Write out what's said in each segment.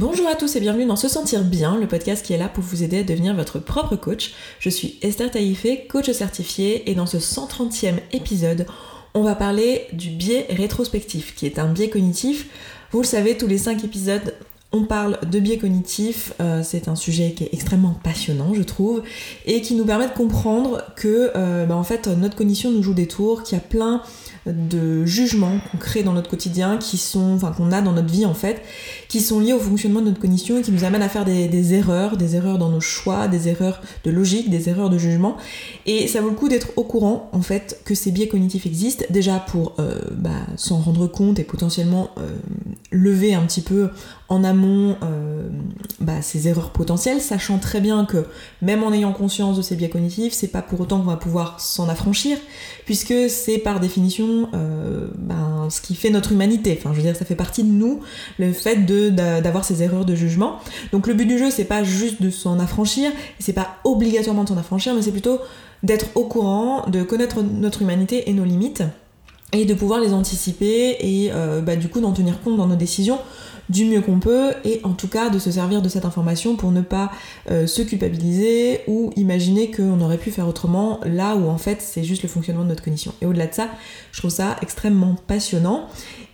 Bonjour à tous et bienvenue dans Se Sentir Bien, le podcast qui est là pour vous aider à devenir votre propre coach. Je suis Esther Taïfé, coach certifiée, et dans ce 130e épisode, on va parler du biais rétrospectif, qui est un biais cognitif. Vous le savez, tous les 5 épisodes, on parle de biais cognitif, euh, c'est un sujet qui est extrêmement passionnant, je trouve, et qui nous permet de comprendre que, euh, bah, en fait, notre cognition nous joue des tours, qu'il y a plein de jugements qu'on crée dans notre quotidien, qui sont, enfin qu'on a dans notre vie en fait, qui sont liés au fonctionnement de notre cognition et qui nous amènent à faire des, erreurs, des erreurs dans nos choix, des erreurs de logique, des erreurs de jugement. Et ça vaut le coup d'être au courant en fait que ces biais cognitifs existent, déjà pour euh, bah, s'en rendre compte et potentiellement euh, lever un petit peu en amont euh, bah, ces erreurs potentielles, sachant très bien que même en ayant conscience de ces biais cognitifs, c'est pas pour autant qu'on va pouvoir s'en affranchir, puisque c'est par définition euh, ben, ce qui fait notre humanité. Enfin, je veux dire, ça fait partie de nous, le fait d'avoir ces erreurs de jugement. Donc le but du jeu, c'est pas juste de s'en affranchir, c'est pas obligatoirement de s'en affranchir, mais c'est plutôt d'être au courant, de connaître notre humanité et nos limites, et de pouvoir les anticiper et euh, bah, du coup d'en tenir compte dans nos décisions du mieux qu'on peut et en tout cas de se servir de cette information pour ne pas euh, se culpabiliser ou imaginer qu'on aurait pu faire autrement là où en fait c'est juste le fonctionnement de notre cognition. Et au-delà de ça, je trouve ça extrêmement passionnant.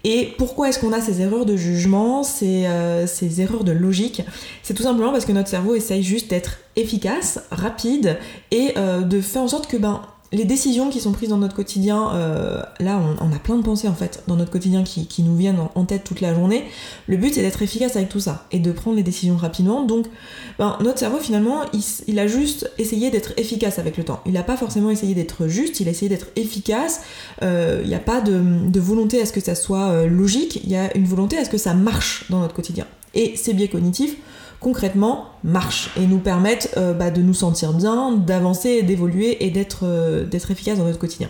Et pourquoi est-ce qu'on a ces erreurs de jugement, ces, euh, ces erreurs de logique? C'est tout simplement parce que notre cerveau essaye juste d'être efficace, rapide et euh, de faire en sorte que ben les décisions qui sont prises dans notre quotidien, euh, là on, a plein de pensées en fait dans notre quotidien qui, nous viennent en, tête toute la journée. Le but c'est d'être efficace avec tout ça et de prendre les décisions rapidement. Donc ben, notre cerveau finalement il, a juste essayé d'être efficace avec le temps. Il n'a pas forcément essayé d'être juste, il a essayé d'être efficace. Euh, il n'y a pas de, volonté à ce que ça soit euh, logique, il y a une volonté à ce que ça marche dans notre quotidien. Et ces biais cognitifs, concrètement marchent et nous permettent euh, bah, de nous sentir bien, d'avancer, d'évoluer et euh, d'être efficace dans notre quotidien.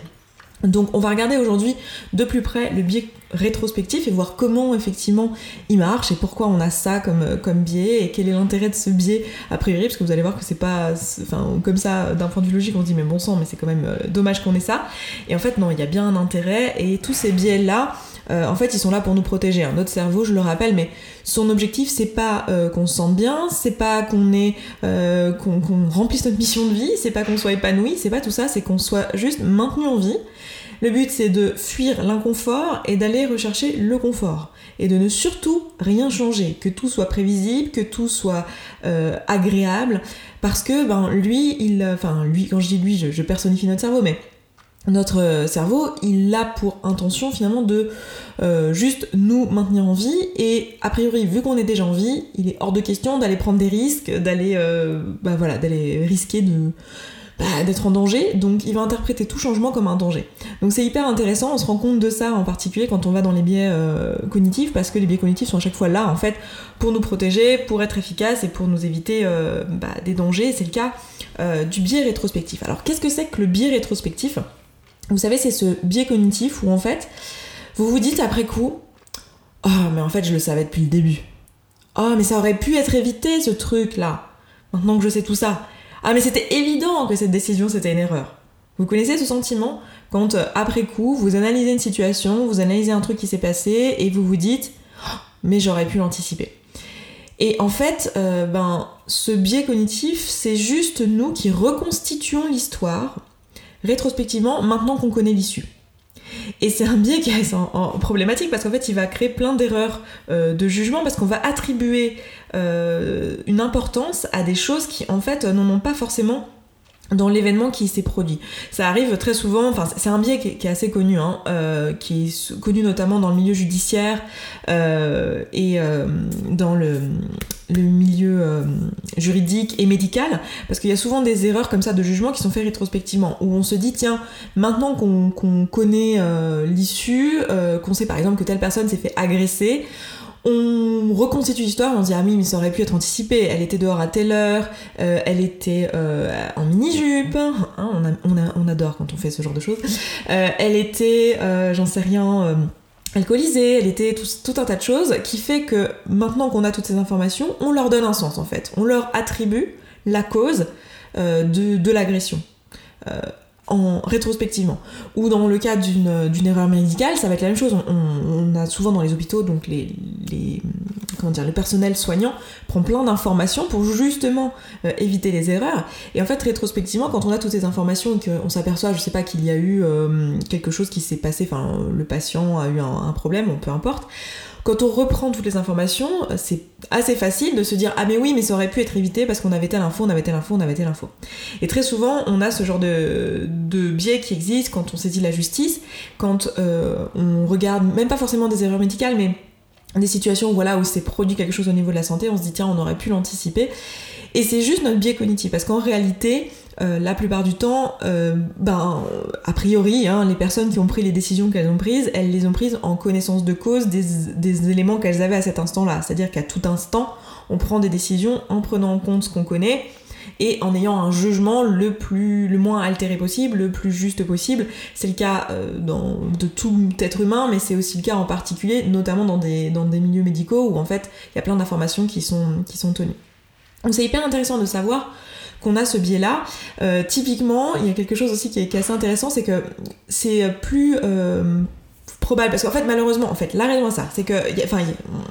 Donc on va regarder aujourd'hui de plus près le biais rétrospectif et voir comment effectivement il marche et pourquoi on a ça comme, euh, biais et quel est l'intérêt de ce biais a priori parce que vous allez voir que c'est pas enfin comme ça d'un point de vue logique on dit mais bon sang mais c'est quand même dommage qu'on ait ça et en fait non il y a bien un intérêt et tous ces biais là euh, en fait, ils sont là pour nous protéger. Hein. Notre cerveau, je le rappelle, mais son objectif, c'est pas euh, qu'on se sente bien, c'est pas qu'on ait, euh, qu'on remplisse notre mission de vie, c'est pas qu'on soit épanoui, c'est pas tout ça, c'est qu'on soit juste maintenu en vie. Le but, c'est de fuir l'inconfort et d'aller rechercher le confort. Et de ne surtout rien changer, que tout soit prévisible, que tout soit agréable. Parce que, ben, lui, il. Enfin, lui, quand je dis lui, je personnifie notre cerveau, mais notre cerveau, il a pour intention finalement de euh, juste nous maintenir en vie et a priori vu qu'on est déjà en vie, il est hors de question d'aller prendre des risques, d'aller euh, bah voilà, d'aller risquer de bah, d'être en danger, donc il va interpréter tout changement comme un danger. Donc c'est hyper intéressant, on se rend compte de ça en particulier quand on va dans les biais euh, cognitifs, parce que les biais cognitifs sont à chaque fois là en fait pour nous protéger, pour être efficaces et pour nous éviter bah, des dangers. C'est le cas du biais rétrospectif. Alors qu'est-ce que c'est que le biais rétrospectif? Vous savez, c'est ce biais cognitif où en fait, vous vous dites après coup, oh mais en fait je le savais depuis le début. Oh mais ça aurait pu être évité ce truc là. Maintenant que je sais tout ça. Ah mais c'était évident que cette décision c'était une erreur. Vous connaissez ce sentiment quand euh, après coup vous analysez une situation, vous analysez un truc qui s'est passé et vous vous dites oh, mais j'aurais pu l'anticiper. Et en fait, euh, ben, ce biais cognitif, c'est juste nous qui reconstituons l'histoire rétrospectivement maintenant qu'on connaît l'issue. Et c'est un biais qui est problématique parce qu'en fait il va créer plein d'erreurs euh, de jugement parce qu'on va attribuer euh, une importance à des choses qui en fait n'en ont pas forcément dans l'événement qui s'est produit. Ça arrive très souvent, enfin c'est un biais qui est, assez connu, hein, euh, qui est connu notamment dans le milieu judiciaire euh, et euh, dans le, le milieu juridique et médical, parce qu'il y a souvent des erreurs comme ça de jugement qui sont faites rétrospectivement, où on se dit tiens, maintenant qu'on connaît l'issue, qu'on sait par exemple que telle personne s'est fait agresser, on reconstitue l'histoire on se dit ah oui mais ça aurait pu être anticipé. Elle était dehors à telle heure euh, elle était euh, en mini-jupe hein, on, adore quand on fait ce genre de choses. Euh, elle était j'en sais rien alcoolisée elle était tout, un tas de choses qui fait que maintenant qu'on a toutes ces informations on leur donne un sens en fait. On leur attribue la cause de l'agression en rétrospectivement. Ou dans le cas d'une erreur médicale, ça va être la même chose. On, a souvent dans les hôpitaux donc les, comment dire, le personnel soignant prend plein d'informations pour justement euh, éviter les erreurs. Et en fait, rétrospectivement, quand on a toutes ces informations et qu'on s'aperçoit, je sais pas, qu'il y a eu euh, quelque chose qui s'est passé, enfin, le patient a eu un, problème, ou peu importe, quand on reprend toutes les informations, c'est assez facile de se dire ah mais oui mais ça aurait pu être évité parce qu'on avait telle info, on avait telle info, on avait telle info. Et très souvent on a ce genre de, biais qui existe quand on saisit la justice, quand euh, on regarde même pas forcément des erreurs médicales mais des situations voilà, où c'est produit quelque chose au niveau de la santé, on se dit tiens, on aurait pu l'anticiper. Et c'est juste notre biais cognitif, parce qu'en réalité, euh, la plupart du temps, euh, ben, a priori, hein, les personnes qui ont pris les décisions qu'elles ont prises, elles les ont prises en connaissance de cause des, éléments qu'elles avaient à cet instant-là. C'est-à-dire qu'à tout instant, on prend des décisions en prenant en compte ce qu'on connaît, et en ayant un jugement le plus le moins altéré possible, le plus juste possible. C'est le cas euh, de tout être humain, mais c'est aussi le cas en particulier, notamment dans des, dans des milieux médicaux où en fait il y a plein d'informations qui sont, qui sont tenues. Donc c'est hyper intéressant de savoir qu'on a ce biais-là. Euh, typiquement, il y a quelque chose aussi qui est, assez intéressant, c'est que c'est plus euh, probable parce qu'en fait malheureusement en fait la raison à ça c'est que enfin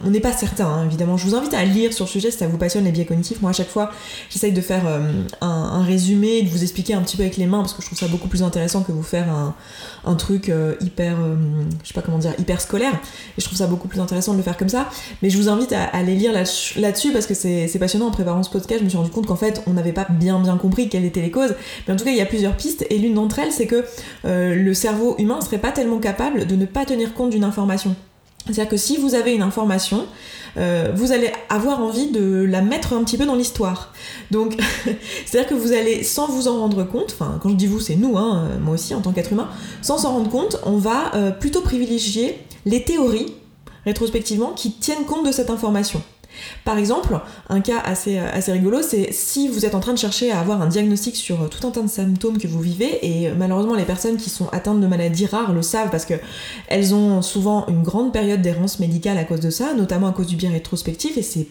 on n'est pas certain hein, évidemment. Je vous invite à lire sur le sujet si ça vous passionne les biais cognitifs. Moi à chaque fois j'essaye de faire euh, un, résumé de vous expliquer un petit peu avec les mains parce que je trouve ça beaucoup plus intéressant que vous faire un, un truc euh, hyper euh, je sais pas comment dire hyper scolaire. Et je trouve ça beaucoup plus intéressant de le faire comme ça. Mais je vous invite à, aller lire là-dessus parce que c'est passionnant. En préparant ce podcast je me suis rendu compte qu'en fait on n'avait pas bien bien compris quelles étaient les causes. Mais en tout cas il y a plusieurs pistes. Et l'une d'entre elles c'est que le cerveau humain serait pas tellement capable de ne pas tenir compte d'une information. C'est-à-dire que si vous avez une information, euh, vous allez avoir envie de la mettre un petit peu dans l'histoire. Donc, c'est-à-dire que vous allez, sans vous en rendre compte, enfin, quand je dis vous, c'est nous, hein, moi aussi en tant qu'être humain, sans s'en rendre compte, on va euh, plutôt privilégier les théories, rétrospectivement, qui tiennent compte de cette information. Par exemple, un cas assez, euh, assez rigolo, c'est si vous êtes en train de chercher à avoir un diagnostic sur euh, tout un tas de symptômes que vous vivez, et euh, malheureusement les personnes qui sont atteintes de maladies rares le savent parce qu'elles ont souvent une grande période d'errance médicale à cause de ça, notamment à cause du biais rétrospectif, et c'est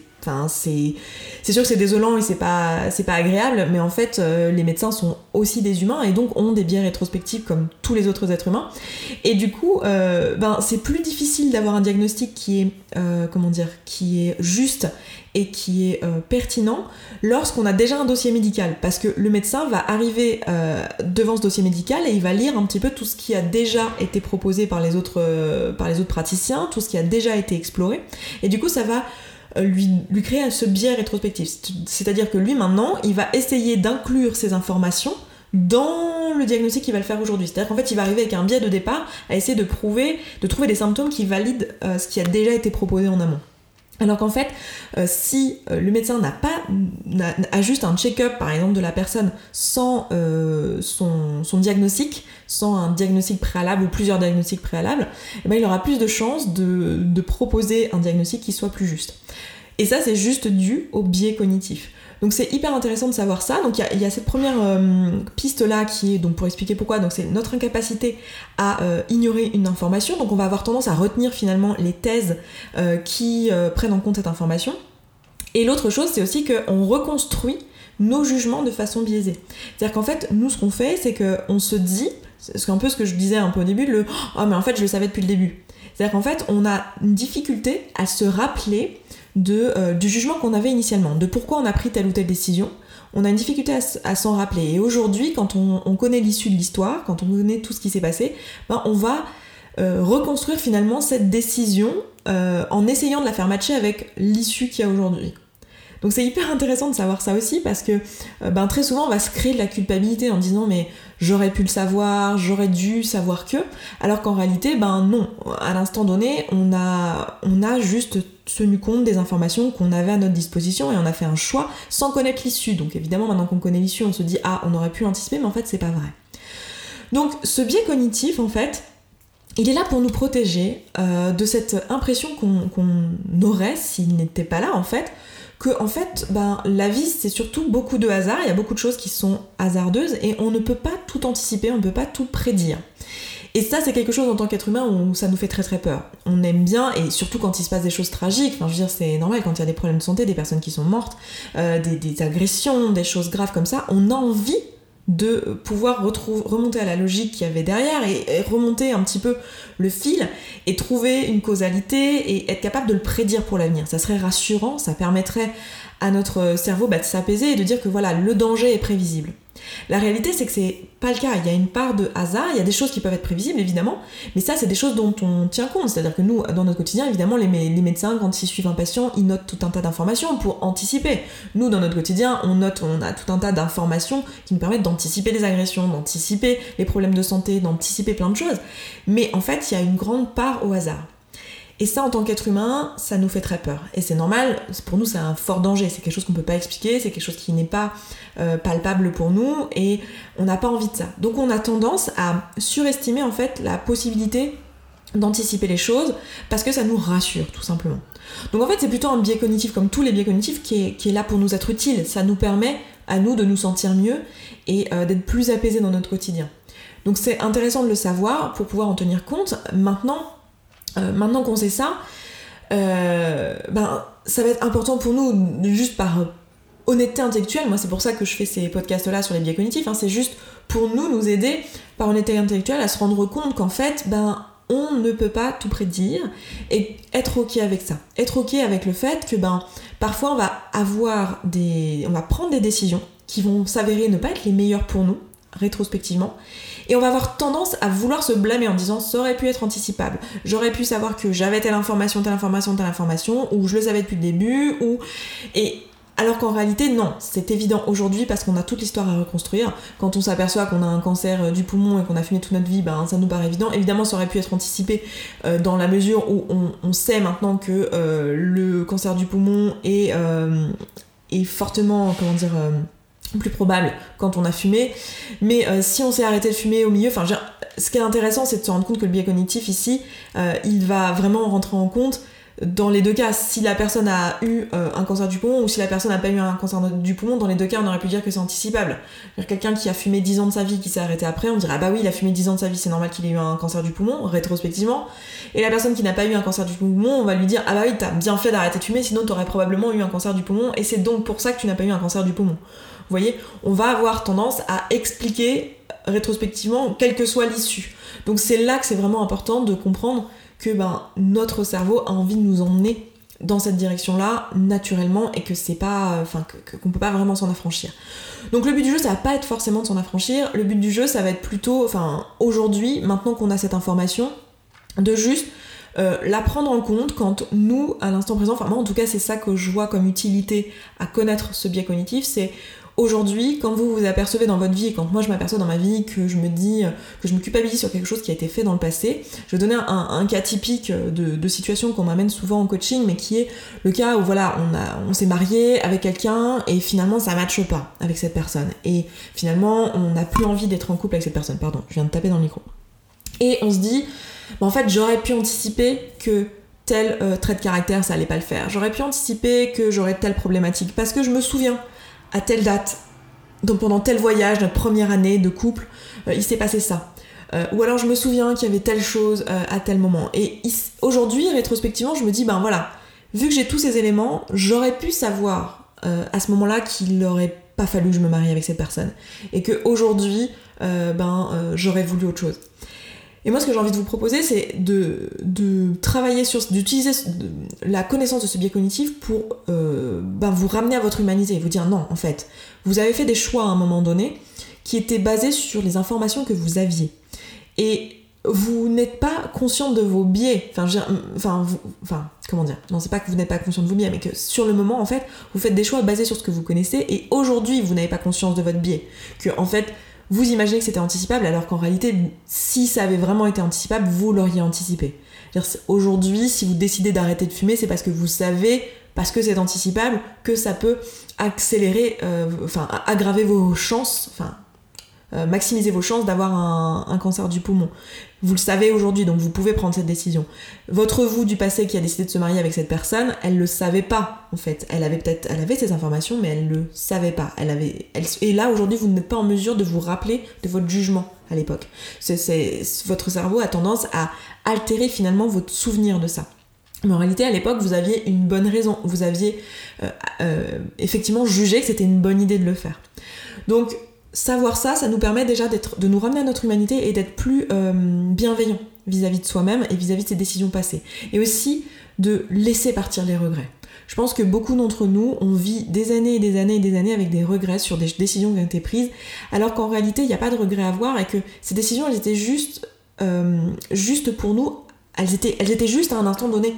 C'est sûr que c'est désolant et c'est pas, agréable, mais en fait, les médecins sont aussi des humains et donc ont des biais rétrospectifs comme tous les autres êtres humains. Et du coup, ben, c'est plus difficile d'avoir un diagnostic qui est, comment dire, qui est juste et qui est euh, pertinent lorsqu'on a déjà un dossier médical. Parce que le médecin va arriver euh, devant ce dossier médical et il va lire un petit peu tout ce qui a déjà été proposé euh, par les autres praticiens, tout ce qui a déjà été exploré. Et du coup, ça va lui, lui créer ce biais rétrospectif. C'est-à-dire que lui, maintenant, il va essayer d'inclure ces informations dans le diagnostic qu'il va le faire aujourd'hui. C'est-à-dire qu'en fait, il va arriver avec un biais de départ à essayer de prouver, de trouver des symptômes qui valident ce qui a déjà été proposé en amont. Alors qu'en fait, euh, si euh, le médecin n'a pas a, juste un check-up par exemple de la personne sans euh, son, diagnostic, sans un diagnostic préalable ou plusieurs diagnostics préalables, eh ben, il aura plus de chances de proposer un diagnostic qui soit plus juste. Et ça, c'est juste dû au biais cognitif. Donc c'est hyper intéressant de savoir ça. Donc il y, a cette première euh, piste là qui est donc pour expliquer pourquoi. Donc c'est notre incapacité à euh, ignorer une information. Donc on va avoir tendance à retenir finalement les thèses euh, qui prennent en compte cette information. Et l'autre chose, c'est aussi qu'on reconstruit nos jugements de façon biaisée. C'est-à-dire qu'en fait, nous, ce qu'on fait, c'est qu'on se dit, c'est un peu ce que je disais un peu au début, le « Oh, mais en fait, je le savais depuis le début ». C'est-à-dire qu'en fait, on a une difficulté à se rappeler euh, du jugement qu'on avait initialement, de pourquoi on a pris telle ou telle décision. On a une difficulté à, s'en rappeler. Et aujourd'hui, quand on, connaît l'issue de l'histoire, quand on connaît tout ce qui s'est passé, ben on va euh, reconstruire finalement cette décision euh, en essayant de la faire matcher avec l'issue qu'il y a aujourd'hui. Donc c'est hyper intéressant de savoir ça aussi parce que ben, très souvent on va se créer de la culpabilité en disant mais j'aurais pu le savoir, j'aurais dû savoir que, alors qu'en réalité ben non, à l'instant donné on a, juste tenu compte des informations qu'on avait à notre disposition et on a fait un choix sans connaître l'issue. Donc évidemment, maintenant qu'on connaît l'issue, on se dit ah, on aurait pu l'anticiper, mais en fait, c'est pas vrai. Donc ce biais cognitif, en fait, il est là pour nous protéger euh, de cette impression qu'on aurait s'il n'était pas là, en fait, que en fait, ben, la vie c'est surtout beaucoup de hasard, il y a beaucoup de choses qui sont hasardeuses et on ne peut pas tout anticiper, on ne peut pas tout prédire. Et ça, c'est quelque chose en tant qu'être humain où ça nous fait très très peur. On aime bien, et surtout quand il se passe des choses tragiques, enfin je veux dire, c'est normal quand il y a des problèmes de santé, des personnes qui sont mortes, euh, des, agressions, des choses graves comme ça, on a envie de pouvoir remonter à la logique qu'il y avait derrière et, remonter un petit peu le fil et trouver une causalité et être capable de le prédire pour l'avenir. Ça serait rassurant, ça permettrait à notre cerveau bah, de s'apaiser et de dire que voilà, le danger est prévisible. La réalité, c'est que c'est pas le cas. Il y a une part de hasard, il y a des choses qui peuvent être prévisibles, évidemment, mais ça, c'est des choses dont on tient compte. C'est-à-dire que nous, dans notre quotidien, évidemment, les, médecins, quand ils suivent un patient, ils notent tout un tas d'informations pour anticiper. Nous, dans notre quotidien, on note, on a tout un tas d'informations qui nous permettent d'anticiper les agressions, d'anticiper les problèmes de santé, d'anticiper plein de choses. Mais en fait, il y a une grande part au hasard. Et ça, en tant qu'être humain, ça nous fait très peur. Et c'est normal, pour nous, c'est un fort danger. C'est quelque chose qu'on ne peut pas expliquer, c'est quelque chose qui n'est pas euh, palpable pour nous, et on n'a pas envie de ça. Donc on a tendance à surestimer en fait la possibilité d'anticiper les choses parce que ça nous rassure tout simplement. Donc en fait c'est plutôt un biais cognitif comme tous les biais cognitifs qui est, là pour nous être utile. Ça nous permet à nous de nous sentir mieux et euh, d'être plus apaisés dans notre quotidien. Donc c'est intéressant de le savoir pour pouvoir en tenir compte. Maintenant, euh, maintenant qu'on sait ça, euh, ben, ça va être important pour nous, juste par honnêteté intellectuelle, moi c'est pour ça que je fais ces podcasts-là sur les biais cognitifs, hein, c'est juste pour nous, nous aider par honnêteté intellectuelle à se rendre compte qu'en fait, ben, on ne peut pas tout prédire et être ok avec ça. Être ok avec le fait que ben, parfois on va avoir des. on va prendre des décisions qui vont s'avérer ne pas être les meilleures pour nous, rétrospectivement, et on va avoir tendance à vouloir se blâmer en disant ça aurait pu être anticipable, j'aurais pu savoir que j'avais telle information, telle information, telle information, ou je le savais depuis le début, ou... Et alors qu'en réalité, non, c'est évident aujourd'hui parce qu'on a toute l'histoire à reconstruire. Quand on s'aperçoit qu'on a un cancer euh, du poumon et qu'on a fumé toute notre vie, ben, ça nous paraît évident. Évidemment, ça aurait pu être anticipé euh, dans la mesure où on, sait maintenant que euh, le cancer du poumon est, est fortement, comment dire, plus probable quand on a fumé. Mais euh, si on s'est arrêté de fumer au milieu, enfin, ce qui est intéressant, c'est de se rendre compte que le biais cognitif ici, euh, il va vraiment rentrer en compte dans les deux cas. Si la personne a eu euh, un cancer du poumon ou si la personne n'a pas eu un cancer du poumon, dans les deux cas, on aurait pu dire que c'est anticipable. Quelqu'un qui a fumé 10 ans de sa vie, qui s'est arrêté après, on dirait ah bah oui, il a fumé 10 ans de sa vie, c'est normal qu'il ait eu un cancer du poumon, rétrospectivement. Et la personne qui n'a pas eu un cancer du poumon, on va lui dire ah bah oui, t'as bien fait d'arrêter de fumer, sinon t'aurais probablement eu un cancer du poumon, et c'est donc pour ça que tu n'as pas eu un cancer du poumon. Vous voyez, on va avoir tendance à expliquer rétrospectivement, quelle que soit l'issue. Donc c'est là que c'est vraiment important de comprendre que ben, notre cerveau a envie de nous emmener dans cette direction-là naturellement et que c'est pas, enfin, qu'on peut pas vraiment s'en affranchir. Donc le but du jeu, ça va pas être forcément de s'en affranchir. Le but du jeu, ça va être plutôt, enfin, aujourd'hui, maintenant qu'on a cette information, de juste euh, la prendre en compte quand nous, à l'instant présent, enfin moi en tout cas c'est ça que je vois comme utilité à connaître ce biais cognitif, c'est Aujourd'hui, quand vous vous apercevez dans votre vie, et quand moi je m'aperçois dans ma vie que je me dis, que je me culpabilise sur quelque chose qui a été fait dans le passé, je vais donner un, cas typique de, situation qu'on m'amène souvent en coaching, mais qui est le cas où voilà, on, on s'est marié avec quelqu'un et finalement ça matche pas avec cette personne. Et finalement, on n'a plus envie d'être en couple avec cette personne. Pardon, je viens de taper dans le micro. Et on se dit, en fait, j'aurais pu anticiper que tel euh, trait de caractère, ça allait pas le faire. J'aurais pu anticiper que j'aurais telle problématique parce que je me souviens à telle date, donc pendant tel voyage, notre première année de couple, euh, il s'est passé ça. Euh, ou alors je me souviens qu'il y avait telle chose euh, à tel moment. Et aujourd'hui, rétrospectivement, je me dis, ben voilà, vu que j'ai tous ces éléments, j'aurais pu savoir à ce moment-là qu'il n'aurait pas fallu que je me marie avec cette personne. Et que aujourd'hui, ben, j'aurais voulu autre chose. Et moi, ce que j'ai envie de vous proposer, c'est de, travailler sur, d'utiliser la connaissance de ce biais cognitif pour euh, ben, vous ramener à votre humanité et vous dire non, en fait, vous avez fait des choix à un moment donné qui étaient basés sur les informations que vous aviez. Et vous n'êtes pas conscient de vos biais. Enfin, enfin, enfin, comment dire? Non, c'est pas que vous n'êtes pas conscient de vos biais, mais que sur le moment, en fait, vous faites des choix basés sur ce que vous connaissez, et aujourd'hui, vous n'avez pas conscience de votre biais. Que, en fait, vous imaginez que c'était anticipable alors qu'en réalité, si ça avait vraiment été anticipable, vous l'auriez anticipé. Aujourd'hui, si vous décidez d'arrêter de fumer, c'est parce que vous savez, parce que c'est anticipable, que ça peut accélérer, euh, enfin aggraver vos chances, enfin euh, maximiser vos chances d'avoir un, cancer du poumon. Vous le savez aujourd'hui, donc vous pouvez prendre cette décision. Votre vous du passé qui a décidé de se marier avec cette personne, elle le savait pas en fait. Elle avait peut-être, elle avait ces informations, mais elle le savait pas. Elle avait, et là aujourd'hui, vous n'êtes pas en mesure de vous rappeler de votre jugement à l'époque. C'est, votre cerveau a tendance à altérer finalement votre souvenir de ça. Mais en réalité, à l'époque, vous aviez une bonne raison. Vous aviez euh, euh, effectivement jugé que c'était une bonne idée de le faire. Donc, savoir ça, ça nous permet déjà de nous ramener à notre humanité et d'être plus euh, bienveillant vis-à-vis de soi-même et vis-à-vis de ses décisions passées. Et aussi de laisser partir les regrets. Je pense que beaucoup d'entre nous, on vit des années et des années et des années avec des regrets sur des décisions qui ont été prises, alors qu'en réalité, il n'y a pas de regrets à avoir et que ces décisions, elles étaient juste, euh, pour nous, elles étaient, elles étaient juste à un instant donné,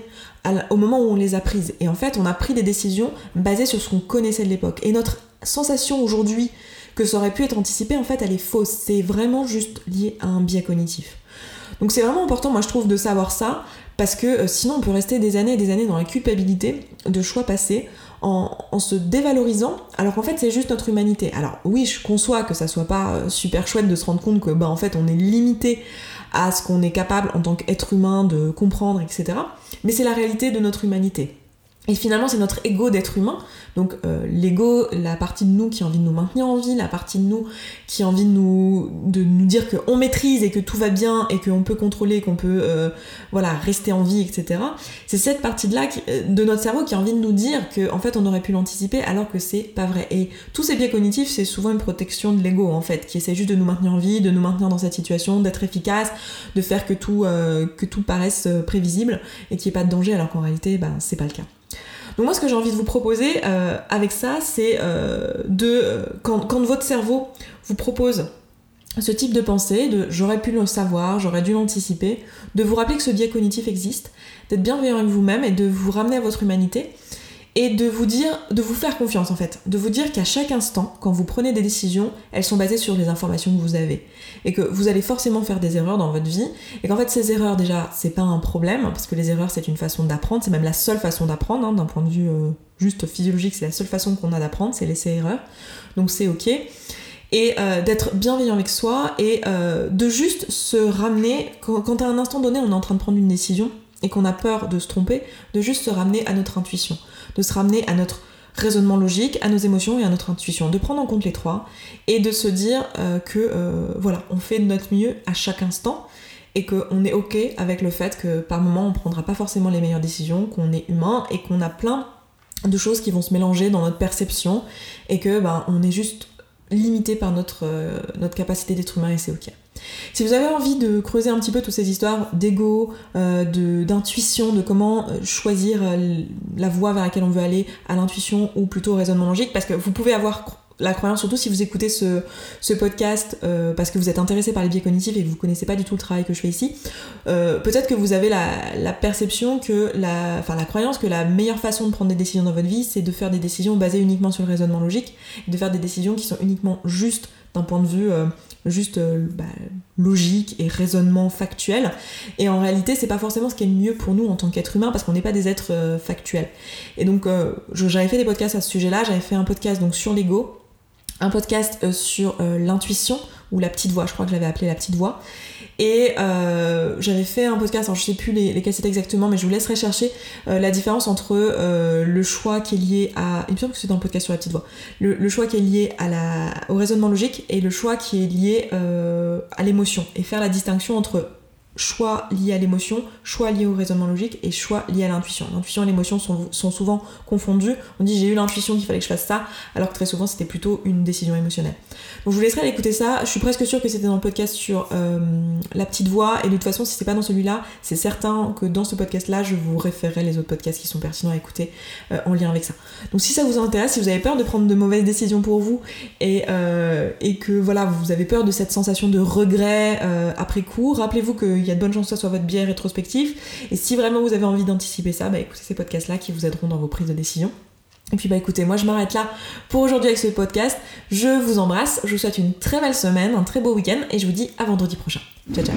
au moment où on les a prises. Et en fait, on a pris des décisions basées sur ce qu'on connaissait de l'époque. Et notre sensation aujourd'hui que ça aurait pu être anticipé, en fait, elle est fausse. C'est vraiment juste lié à un biais cognitif. Donc c'est vraiment important, moi je trouve, de savoir ça, parce que euh, sinon on peut rester des années et des années dans la culpabilité de choix passés en, se dévalorisant, alors qu'en fait c'est juste notre humanité. Alors oui, je conçois que ça soit pas euh, super chouette de se rendre compte que bah en fait on est limité à ce qu'on est capable en tant qu'être humain de comprendre, etc. Mais c'est la réalité de notre humanité. Et finalement, c'est notre ego d'être humain. Donc euh, l'ego, la partie de nous qui a envie de nous maintenir en vie, la partie de nous qui a envie de nous, de nous dire qu'on maîtrise et que tout va bien et qu'on peut contrôler, qu'on peut euh, voilà, rester en vie, etc. C'est cette partie-là euh, de notre cerveau qui a envie de nous dire qu'en en fait on aurait pu l'anticiper alors que c'est pas vrai. Et tous ces biais cognitifs, c'est souvent une protection de l'ego en fait, qui essaie juste de nous maintenir en vie, de nous maintenir dans cette situation, d'être efficace, de faire que tout, que tout paraisse prévisible et qu'il n'y ait pas de danger alors qu'en réalité, ben, c'est pas le cas. Donc moi ce que j'ai envie de vous proposer euh, avec ça, c'est euh, de euh, quand, votre cerveau vous propose ce type de pensée, de j'aurais pu le savoir, j'aurais dû l'anticiper, de vous rappeler que ce biais cognitif existe, d'être bienveillant avec vous-même et de vous ramener à votre humanité et de vous dire, de vous faire confiance en fait, de vous dire qu'à chaque instant, quand vous prenez des décisions, elles sont basées sur les informations que vous avez. Et que vous allez forcément faire des erreurs dans votre vie. Et qu'en fait ces erreurs déjà c'est pas un problème parce que les erreurs c'est une façon d'apprendre, c'est même la seule façon d'apprendre hein, d'un point de vue euh, juste physiologique, c'est la seule façon qu'on a d'apprendre, c'est laisser erreur, donc c'est ok. Et euh, d'être bienveillant avec soi et euh, de juste se ramener quand, quand à un instant donné on est en train de prendre une décision et qu'on a peur de se tromper, de juste se ramener à notre intuition de se ramener à notre raisonnement logique, à nos émotions et à notre intuition, de prendre en compte les trois et de se dire euh, que euh, voilà, on fait de notre mieux à chaque instant et qu'on est ok avec le fait que par moment on prendra pas forcément les meilleures décisions, qu'on est humain et qu'on a plein de choses qui vont se mélanger dans notre perception et que ben, on est juste limité par notre, euh, notre capacité d'être humain et c'est ok. Si vous avez envie de creuser un petit peu toutes ces histoires d'ego, euh, d'intuition, de, comment euh, choisir euh, la voie vers laquelle on veut aller à l'intuition ou plutôt au raisonnement logique, parce que vous pouvez avoir la croyance, surtout si vous écoutez ce, podcast parce que vous êtes intéressé par les biais cognitifs et que vous connaissez pas du tout le travail que je fais ici, peut-être que vous avez la, perception que la, enfin la croyance que la meilleure façon de prendre des décisions dans votre vie, c'est de faire des décisions basées uniquement sur le raisonnement logique, de faire des décisions qui sont uniquement justes d'un point de vue juste euh, bah, logique et raisonnement factuel. Et en réalité, c'est pas forcément ce qui est le mieux pour nous en tant qu'être humain parce qu'on n'est pas des êtres euh, factuels. Et donc, euh, j'avais fait des podcasts à ce sujet-là. J'avais fait un podcast donc sur l'ego, un podcast sur l'intuition ou la petite voix. Je crois que je l'avais appelé la petite voix. Et euh, j'avais fait un podcast, alors je sais plus les, les cassettes exactement, mais je vous laisserai chercher euh, la différence entre euh, le choix qui est lié à. Il me semble que c'est dans le podcast sur la petite voix. Le, choix qui est lié au raisonnement logique et le choix qui est lié à l'émotion. Et faire la distinction entre choix liés à l'émotion, choix liés au raisonnement logique et choix liés à l'intuition. L'intuition et l'émotion sont, sont, souvent confondus. On dit j'ai eu l'intuition qu'il fallait que je fasse ça, alors que très souvent c'était plutôt une décision émotionnelle. Donc je vous laisserai écouter ça. Je suis presque sûre que c'était dans le podcast sur euh, la petite voix. Et de toute façon, si c'est pas dans celui-là, c'est certain que dans ce podcast-là, je vous référerai les autres podcasts qui sont pertinents à écouter euh, en lien avec ça. Donc si ça vous intéresse, si vous avez peur de prendre de mauvaises décisions pour vous et, euh, que voilà, vous avez peur de cette sensation de regret après coup, rappelez-vous qu'il y a de bonnes chances que soit votre biais rétrospectif. Et si vraiment vous avez envie d'anticiper ça, bah écoutez ces podcasts-là qui vous aideront dans vos prises de décision. Et puis bah écoutez, moi je m'arrête là pour aujourd'hui avec ce podcast. Je vous embrasse, je vous souhaite une très belle semaine, un très beau week-end et je vous dis à vendredi prochain. Ciao ciao